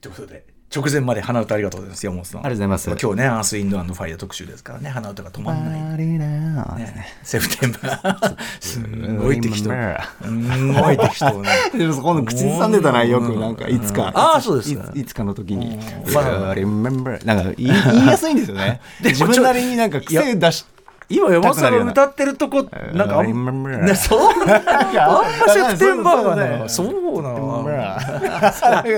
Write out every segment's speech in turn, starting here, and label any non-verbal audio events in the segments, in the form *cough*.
ということで直前まで鼻歌ありがとうございます山本さん。ありがとうございます。今日ねアースインドアンドファイア特集ですからね鼻歌が止まんない。ねセプテンバー。*laughs* すごい適当。すごい適当ね。でも口ずさんでたなよくなんかいつか。ああそうです。かいつかの時に。まあ。なんか言いやすいんですよね。*laughs* 自分なりになんか癖出し今山本さんが歌ってるとこなんかあん remember ねそう？*laughs* あんまセプテンバーがねそそうなの。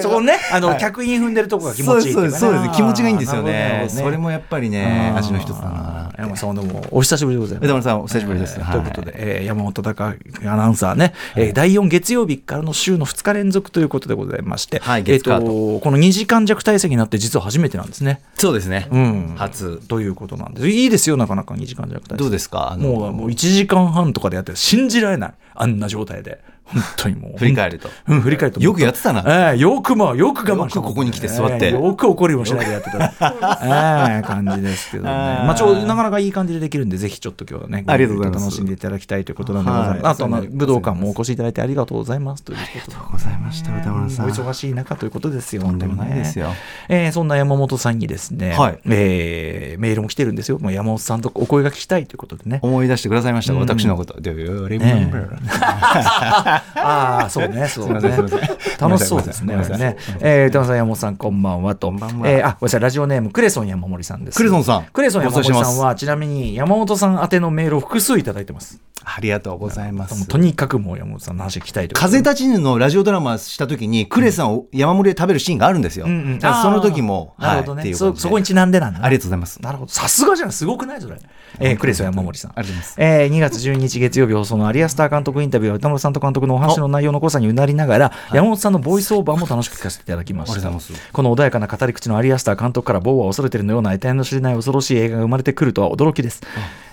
そこ *laughs* ねあの客員踏んでるとこが気持ちいいそうですそうです気持ちがいいんですよね。それもやっぱりね味の一つだな山本さんどうもお久しぶりでございます。枝丸さんお久しぶりです。ということで、えー山本隆アナウンサーね、えー第4月曜日からの週の2日連続ということでございまして、はいえー月カードと。この2時間弱体制になって実は初めてなんですね。そうですね。うん、初。ということなんです。いいですよなかなか2時間弱体制。どうですか？もうもう1時間半とかでやってる信じられない。あんな状態で本当にもう。振り返ると。うん、振り返るとよくやってたな。ええよくまあよく我慢した。よくここに来て座って。ええよく怒りもしないでやってた。*laughs* ええ感じですけどね。あー。まあちょうどなかなかいい感じでできるんでぜひちょっと今日はねありがとうございます。楽しんでいただきたいということなんでございます、はい。あとまあ武道館もお越しいただいてありがとうございますということで。ございました。歌丸さんお忙しい中ということですよ。とんでもないですよ。えーそんな山本さんにですね、はい。えーメールも来てるんですよ。もう山本さんとお声が聞きたいということでね。思い出してくださいましたうん。私のこと。Do you *laughs* ね remember ああ、そうね、そうね。楽しそうですね。ねえー、歌丸さん、山本さん、こんばんはと。こんばんはえーあ、ごめんなさい、ラジオネーム、クレソン山森さんです。クレソンさんクレソン山森さんは、ちなみに山本さん宛てのメールを複数いただいてます。ありがとうございます。とにかくもう山本さんの話聞きたいとい風立ちぬのラジオドラマした時にクレさんを山盛りで食べるシーンがあるんですよ、うんうん。その時もなるほどね、はいそそこにちなんでなんだなありがとうございます。なるほど。さすがじゃんすごくないそれ、えー、クレソン山森さん。ありがとうございます。えー2月12日月曜日放送のアリアスター監督インタビューは歌丸さんと監督のお話の内容の濃さにうなりながら山本さんのボイスオーバーも楽しく聞かせていただきました。ありがとうございます。この穏やかな語り口のアリアスター監督から某は恐れてるのような得体の知れない恐ろしい映画が生まれてくるとは驚きです、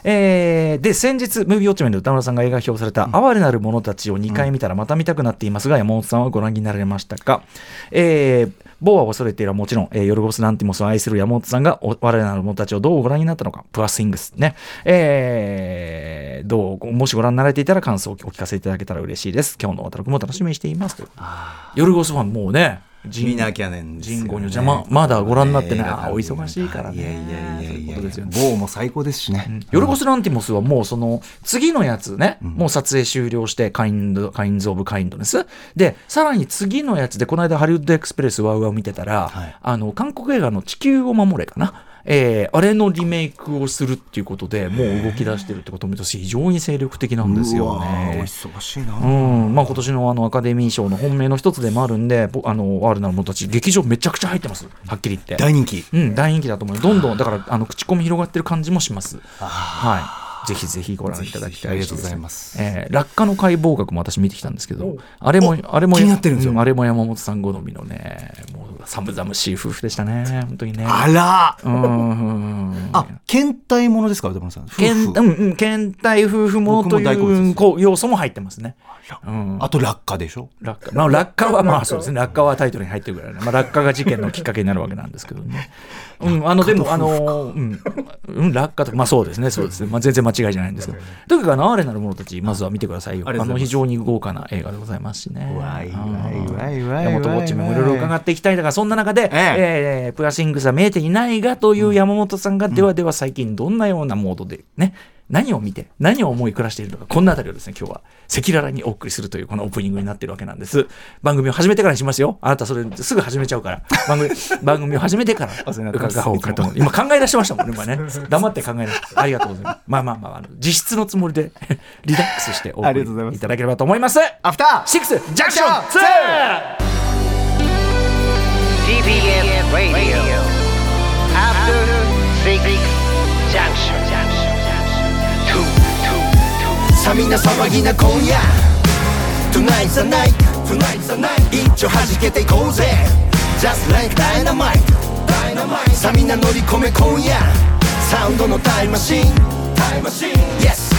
えーで先日ムービーウォッチメンで歌丸さんが映画表された「哀れなる者たち」を2回見たらまた見たくなっていますが山本さんはご覧になられましたか、えー某は恐れているはもちろん、えーヨルゴス・ランティモスを愛する山本さんがお我らなる者たちをどうご覧になったのか、プラスイングスね。えーどう、もしご覧になられていたら感想をお聞かせいただけたら嬉しいです。今日の渡くも楽しみにしています。ヨルゴスファンもうね、見なきゃねんですよねジンゴにじゃままだご覧になってない。あお忙しいからね。いやいやいやいやことですよね某も最高ですしね、ヨルゴス・ランティモスはもうその次のやつね、もう撮影終了して、カインド、カインズ・オブ・カインドネス。で、さらに次のやつで、この間ハリウッド・エクスプレス WOWOW 見てたら、はいあの、韓国映画の地球を守れかな。えーあれのリメイクをするっていうことでもう動き出してるってことを見ると非常に精力的なんですよね。忙しいな、うんまあ、今年のあのアカデミー賞の本命の一つでもあるんで、ぼあの哀れなるものたち、劇場めちゃくちゃ入ってます、はっきり言って。大人気うん、大人気だと思う。どんどん、だから、あの、口コミ広がってる感じもします。はい。ぜひぜひご覧いただきたい。ぜひぜひありがとうございます。えー落下の解剖学も私見てきたんですけど、あれも、あれも、気になってるんですよ。うあれも山本さん好みのね、もう寒々しい夫婦でしたね、本当にね。あら。うん。うんうん。あ倦怠ものですか宇多丸さん。夫婦。けんうんうん、倦体夫婦ものというこう要素も入ってますね。うん、あと落下でしょ？落下、まあ、落下はまあそうですね、落下はタイトルに入ってるぐらいね、まあ、落下が事件のきっかけになるわけなんですけどね。うん、あの、でも、あの、うん、うん、落下とか、まあそうですね、そうですね、まあ全然間違いじゃないんですけど、とにかくあの、哀れなる者たち、まずは見てくださいよ。あの、非常に豪華な映画でございますしね。わいうんわいわい。わい山本ウォッチもいろいろ伺っていきたい。んだが、そんな中で、ええ。ープラシングスは見えていないがという山本さんが、ではでは最近どんなようなモードでね、何を見て、何を思い暮らしているのか、こんなあたりをですね、今日は赤裸々にお送りするというこのオープニングになっているわけなんです。番組を始めてからにしますよ。あなたそれすぐ始めちゃうから。番組、*laughs* 番組を始めてから伺おうかと思う。今考え出しましたもんね、今ね。黙って考え出して。ありがとうございます。まあまあまあ、あの実質のつもりで *laughs* リラックスしてお送ありがとうございますりいただければと思います。アフターシックスジャンクション 2! TBS Radio. After Six Junction. ゃみな騒ぎな今夜 Tonight's the night Tonight's the night 一丁弾けていこうぜ Just like dynamite Dynamite さみな乗り込め今夜サウンドのタイムマシンタイムマシン Yes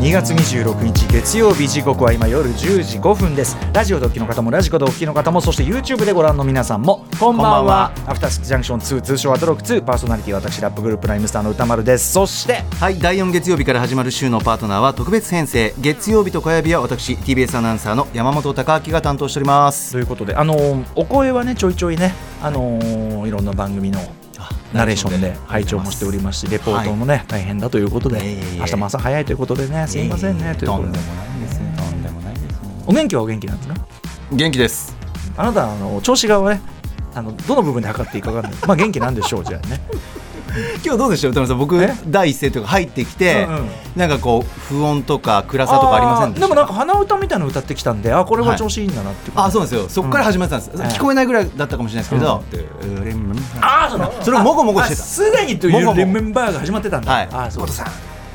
2月26日月曜日時刻は今夜10時5分です。ラジオでお聞きの方もラジコでお聞きの方もそして YouTube でご覧の皆さんもこんばんは。アフターシックスジャンクション2通称アトロック2パーソナリティは私ラップグループライムスターの歌丸です。そしてはい第4月曜日から始まる週のパートナーは特別編成。月曜日と火曜日は私 TBS アナウンサーの山本貴明が担当しております。ということであのーお声はねちょいちょいねあのーいろんな番組のナレーションで拝聴もしておりますしレポートもね、大変だということで、明日も朝早いということでねすいませんねということで。お元気はお元気なんですか？元気です。あなたあの調子がねあのどの部分で測っていいか分かんない。まあ元気なんでしょうじゃあね *laughs* 今日どうでしょう歌丸さん？僕え？第一声とか入ってきて、うんうん。なんかこう不穏とか暗さとかありませんでしたでもなんか鼻歌みたいなの歌ってきたんであこれは調子いいんだなっていう、あそうですよ。そこから始まってたんです、うん。聞こえないぐらいだったかもしれないですけど、あーそのそれをもごもごしてた。あすでにというレメンバーが始まってたんだ。はい。あーそうさん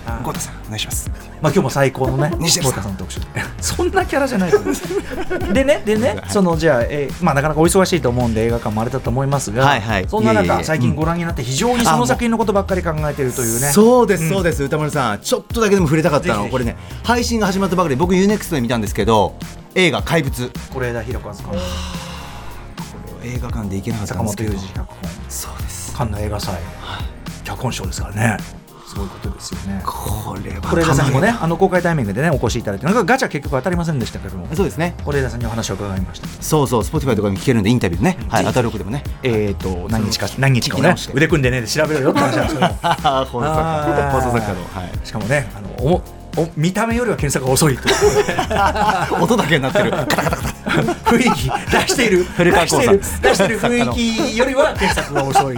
あーゴトさんお願いします。まあ今日も最高のねさん。太田さんの特集。*laughs* そんなキャラじゃない *laughs* でねでねそのじゃあ、えーまあなかなかお忙しいと思うんで映画館もあれだと思いますが、はいはい。そんな中最近ご覧になって非常にその作品のことばっかり考えてるというね。そうです、うんそうです歌丸さんちょっとだけでも触れたかったの。これね配信が始まったばかりで僕 UNEXT で見たんですけど映画「怪物」是枝裕和監督映画館で行けなかった坂んですけど。本龍二脚本。そうです。カンヌ映画祭。脚本賞ですからねすごいことですよね。これは是枝さんにもねあの公開タイミングでねお越しいただいてなんかガチャ結局当たりませんでしたけども。そうですね。是枝さんにお話を伺いました。そうそう Spotify とかに聞けるんでインタビューね。はいぜひアタロクでもね。えー、と何日か何日かをね腕組んでねで調べろよって話なんですけども放送作家はい、しかもねあのおお見た目よりは検索が遅いと *laughs* 音だけになってる *laughs* 雰囲気出している。古川光さん。出している。出している雰囲気よりは検索が遅い。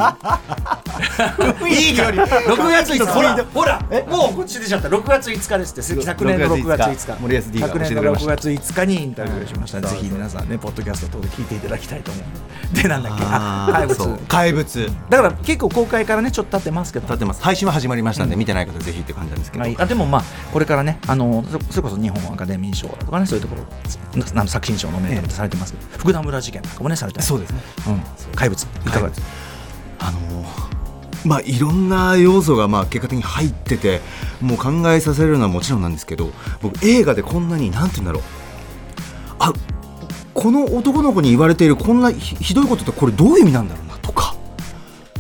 いいより。6月5日ほらほらもうこっち出ちゃった。6月5日ですって。昨年の6月5日。森保 D が昨年の6教えてくれました月5日にインタビューしましたぜひ皆さんねポッドキャスト等で聞いていただきたいと思うでなんだっけ？あ怪物。怪物。だから結構公開からねちょっと経ってますけど。立ってます。配信は始まりましたんで、見てない方ぜひって感じなんですけど、はい、あでもまあこれからねあのそそれこそ日本アカデミー賞とかねそういうところの作品賞のメントされてますけど、福田村事件とかもねされてそうですね。うん、怪物。いかがです？か、あのーまあいろんな要素がまあ結果的に入っててもう考えさせるのはもちろんなんですけど僕映画でこんなになんて言うんだろう。あこの男の子に言われているこんなひひどいことってこれどういう意味なんだろうなとか。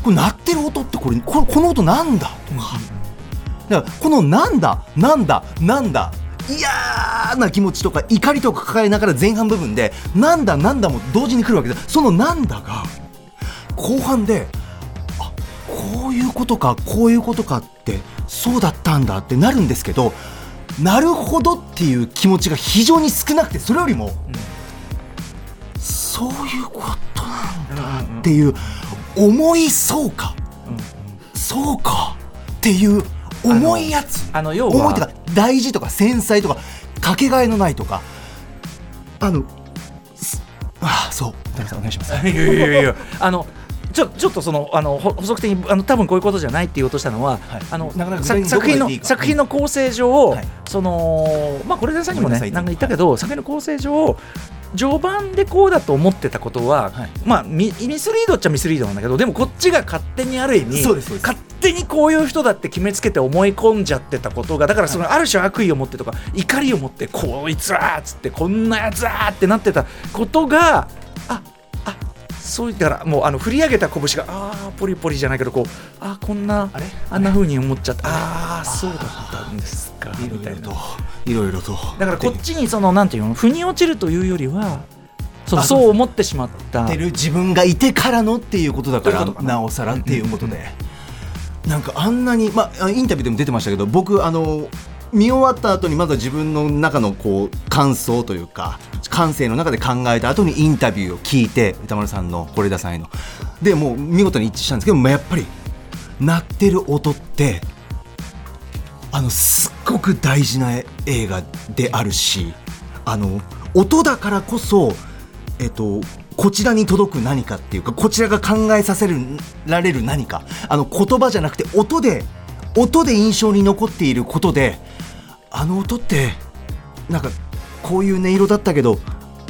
これ鳴ってる音ってこれこの音なんだとかだからこのなんだなんだなんだ嫌な気持ちとか怒りとか抱えながら前半部分でなんだなんだも同時に来るわけでそのなんだが後半であこういうことかこういうことかってそうだったんだってなるんですけどなるほどっていう気持ちが非常に少なくてそれよりも、そういうことなんだっていう思いそうか、そうかっていう重いやつ。あの要は重いとか大事とか繊細とかかけがえのないとか。あのすあそう。田中さんお願いします。*laughs* いやいやいやあのちょちょっとそのあのほ補足的にあの多分こういうことじゃないって言おうとしたのは、はい。あの作品の作品の構成上、はい。そのまあこれでさんにもねなんか言ったけど作品の構成上序盤でこうだと思ってたことは、はい。まあミミスリードっちゃミスリードなんだけどでもこっちが勝手にある意味勝手にこういう人だって決めつけて思い込んじゃってたことがだからそのある種悪意を持ってとか怒りを持ってこいつはーっつってこんなやつはーってなってたことがそういったらもうあの振り上げた拳があーポリポリじゃないけどこうあーこんなあれ？あんな風に思っちゃった。ああそうだったんですか。いろみたいな。いろといろと。だからこっちにそのなんていうの腑に落ちるというよりはそうそう。思ってしまった。てる自分がいてからのっていうことだからな。なおさらっていうことで、なんかあんなに、まあ、インタビューでも出てましたけど僕あの見終わった後にまずは自分の中のこう感想というか感性の中で考えた後にインタビューを聞いて歌丸さんの是枝さんへの。でもう見事に一致したんですけどまあやっぱり鳴ってる音ってあのすっごく大事な映画であるしあの音だからこそ、えっと、こちらに届く何かっていうかこちらが考えさせられる何かあの言葉じゃなくて音で音で印象に残っていることであの音ってなんかこういう音色だったけど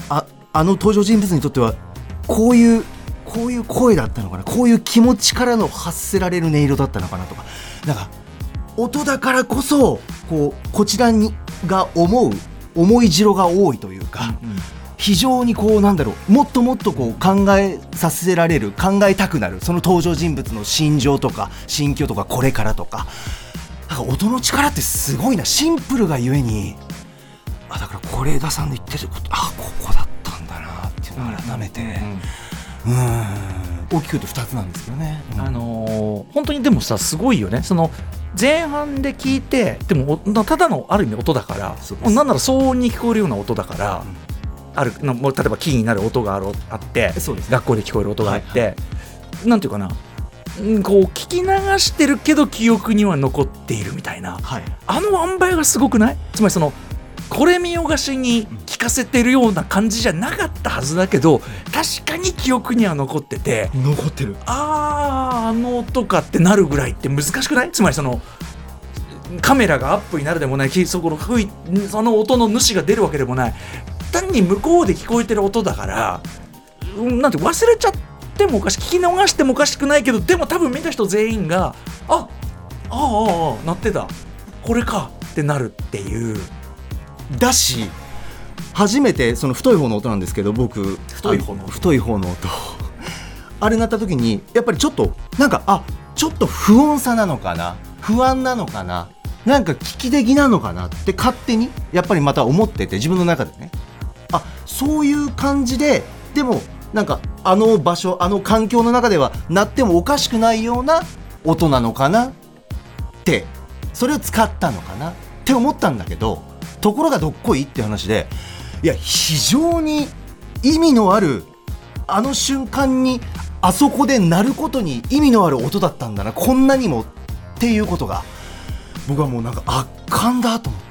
ああの登場人物にとってはこういうこういう声だったのかな？こういう気持ちからの発せられる音色だったのかなとか。なんか音だからこそこうこちらにが思う思い白が多いというか、非常にこうなんだろうもっともっとこう考えさせられる考えたくなるその登場人物の心情とか心境とかこれからとか。なんか音の力ってすごいなシンプルがゆえに。あだから是枝さんの言ってることあここだったんだなっていうのを改めて。うん大きく言うと2つなんですけどね。あのー本当にでもさすごいよね。その前半で聞いてでもおただのある意味音だからなんなら騒音に聞こえるような音だから、あるなもう例えばキーになる音があるあってそうです学校で聞こえる音があって、はいなんていうかなうんこう聞き流してるけど記憶には残っているみたいな。はい。あの塩梅がすごくない？つまりそのこれ見よがしに聞かせてるような感じじゃなかったはずだけど確かに記憶には残ってて残ってる。あーあの音かってなるぐらいって難しくない？つまりそのカメラがアップになるでもないきそこのその音の主が出るわけでもない単に向こうで聞こえてる音だから、うん、なんて忘れちゃってもおかしい聞き逃してもおかしくないけどでも多分見た人全員があああああなってた。これかってなるっていう。だし初めてその太い方の音なんですけど僕。太い方の太い方の音。あれ鳴った時にやっぱりちょっとなんかあちょっと不穏さなのかな？不安なのかな？なんか危機的なのかな？って勝手にやっぱりまた思ってて自分の中でね。あそういう感じででもなんかあの場所あの環境の中では鳴ってもおかしくないような音なのかな？ってそれを使ったのかな？って思ったんだけどところがどっこいって話でいや非常に意味のあるあの瞬間にあそこで鳴ることに意味のある音だったんだなこんなにもっていうことが僕はもうなんか圧巻だと思って。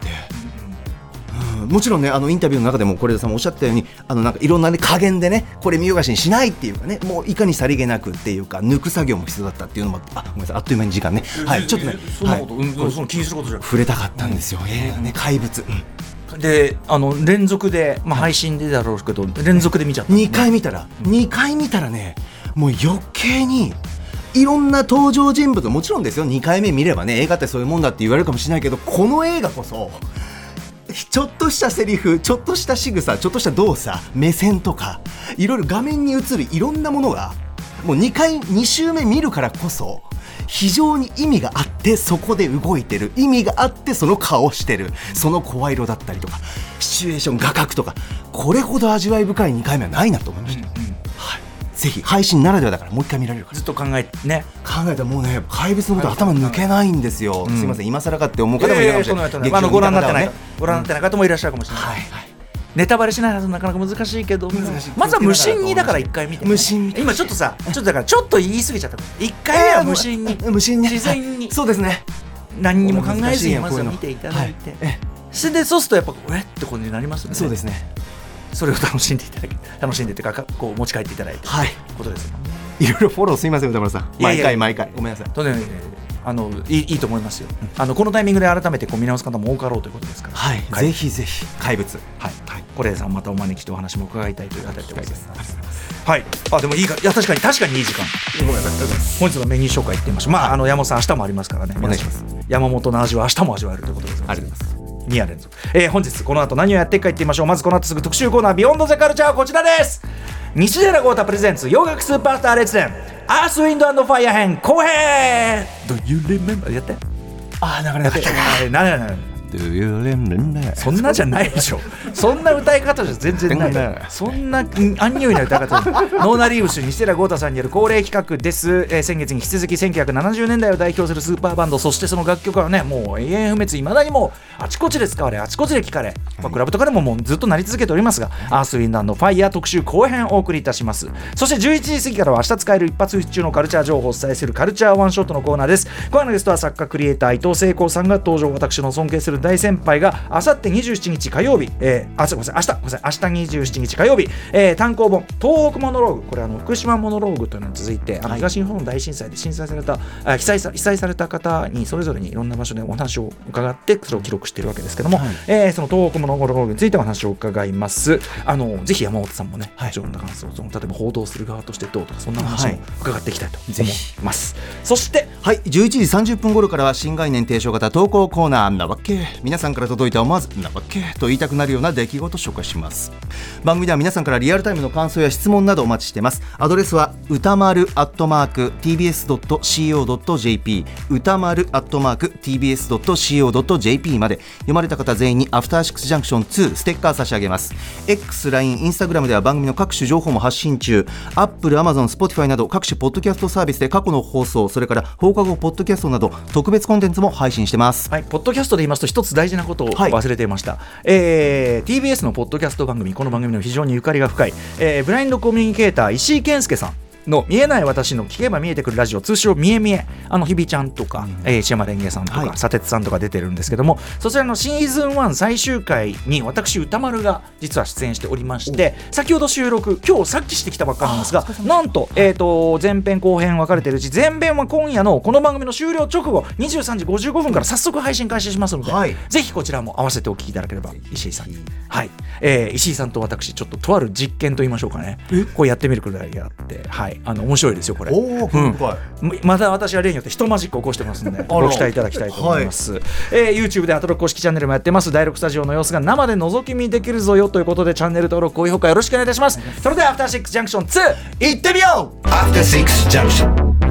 うんもちろんねあのインタビューの中でも是枝さんもおっしゃったようにあのなんかいろんな、ね、加減でねこれ見よがしにしないっていうかねもういかにさりげなくっていうか抜く作業も必要だったっていうのもあごめんなさいあっという間に時間ね。はいちょっとねはい。うんその気にすることじゃ触れたかったんですよ、映画ね怪物、であの連続で、まあ、配信でだろうけど連続で見ちゃった、2回見たら、2回見たらねもう余計にいろんな登場人物もちろんですよ。2回目見ればね映画ってそういうもんだって言われるかもしれないけどこの映画こそちょっとしたセリフちょっとした仕草ちょっとした動作目線とかいろいろ画面に映るいろんなものがもう2回2周目見るからこそ非常に意味があってそこで動いてる。意味があってその顔してる。その声色だったりとかシチュエーション画角とかこれほど味わい深い2回目はないなと思いました、ぜひ配信ならではだからもう一回見られるから。ずっと考えてね。考えたらもうね怪物のこと頭抜けないんですよ、すいません今更かって思う方もいる。かもしれない、ええあのご覧になってない、ご覧になってない、方もいらっしゃるかもしれない、はいはい。ネタバレしないはずなかなか難しいけどまずは無心にだから一回見て、無心に。今ちょっとさちょっとだからちょっと言い過ぎちゃった。一回目は無心に、えー無心に。自然に。はい。そうですね。何にも考えずにまずは見ていただいて、はい。それでそうするとやっぱえって感じになりますよね。そうですねそれを楽しんでいただき *laughs* 楽しんでっていうかかこう持ち帰っていただいて。はい。ことですいろいろフォローすいません歌丸さん。毎回毎回。ごめんなさい。とねあのいいいいと思いますよ、あのこのタイミングで改めてこう見直す方も多かろうということですから。はい、はいぜひぜひ。怪物。はい、これさんまたお招きしてお話も伺いたいという方でございます。はい、あでもいいか。いや確かに確かにいい時間。ごめんなさい。本日のメニュー紹介いってみましょう。まああの山本さん明日もありますからね。お願いします。山本の味は明日も味わえるということでございます。ありがとうございます2夜連続、えー本日この後何をやっていくか言ってみましょう。まずこの後すぐ特集コーナービヨンドザカルチャーはこちらです。西寺豪太プレゼンツ洋楽スーパースター列伝。アースウィンドファイア編後編。Do you remember やって。ああなかなかななななそんなじゃないでしょ。そんな歌い方じゃ全然ない。そんな、うんアンニュイな歌い。方。ノーナリウス西寺豪太さんによる恒例企画です、えー先月に引き続き1970年代を代表するスーパーバンドそしてその楽曲はねもう永遠不滅いまだにもうあちこちで使われあちこちで聴かれ、まあ、クラブとかでももうずっとなり続けておりますが、アースウィンドファイヤー特集後編をお送りいたします。そして11時過ぎからは明日使える一発中のカルチャー情報をお伝えするカルチャーワンショットのコーナーです。今夜のゲストは作家クリエイター伊藤聖子さんが登場。私の尊敬するる大先輩があさって27日火曜日、えー、あすごめんなさい明日ごめんなさい明日27日火曜日、えー単行本東北モノローグこれあの福島モノローグというのに続いてあのはい。東日本大震災で震災されたあ被災さ被災された方にそれぞれにいろんな場所でお話を伺ってそれを記録しているわけですけども、えーその東北モノローグについてお話を伺います。あのぜひ山本さんもね、はい。いろんな感想その例えば報道する側としてどうとかそんな話もはい。伺っていきたいと思いぜひ。ます、そしてはい11時30分頃からは新概念提唱型投稿コーナーなわけ皆さんから届いた思わずなわけと言いたくなるような出来事を紹介します。番組では皆さんからリアルタイムの感想や質問などお待ちしてます。アドレスは歌丸アットマーク tbs.co.jp 歌丸アットマーク tbs.co.jp まで。読まれた方全員にアフターシックスジャンクション2ステッカー差し上げます。X、LINE、Instagram では番組の各種情報も発信中。Apple、Amazon、Spotify など各種ポッドキャストサービスで過去の放送それから放課後ポッドキャストなど特別コンテンツも配信してます。はい、ポッドキャストで言いますと一つ大事なことをはい。忘れていました、えー TBS のポッドキャスト番組この番組の非常にゆかりが深い、えーブラインドコミュニケーター石井健介さんの見えない私の聞けば見えてくるラジオ通称みえみえ。あの日比ちゃんとか、えー石山レンゲさんとか、はい。砂鉄さんとか出てるんですけどもそちらのシーズン1最終回に私歌丸が実は出演しておりまして先ほど収録今日さっきしてきたばっかなんですがなんと,、えー、と前編後編分かれてるうち前編は今夜のこの番組の終了直後23時55分から早速配信開始しますので、はい。ぜひこちらも合わせてお聞きいただければ石井さんに、はい。えー石井さんと私ちょっととある実験と言いましょうかね。こうやってみるくらいあって、はい、あの面白いですよこれ。うん。また私は例によって一マジック起こしてますので *laughs* ご期待いただきたいと思います、えー YouTube でアトロック公式チャンネルもやってます。第6スタジオの様子が生で覗き見できるぞよということでチャンネル登録高評価よろしくお願いいたします。それではアフターシックスジャンクション2いってみよう! After Six Junction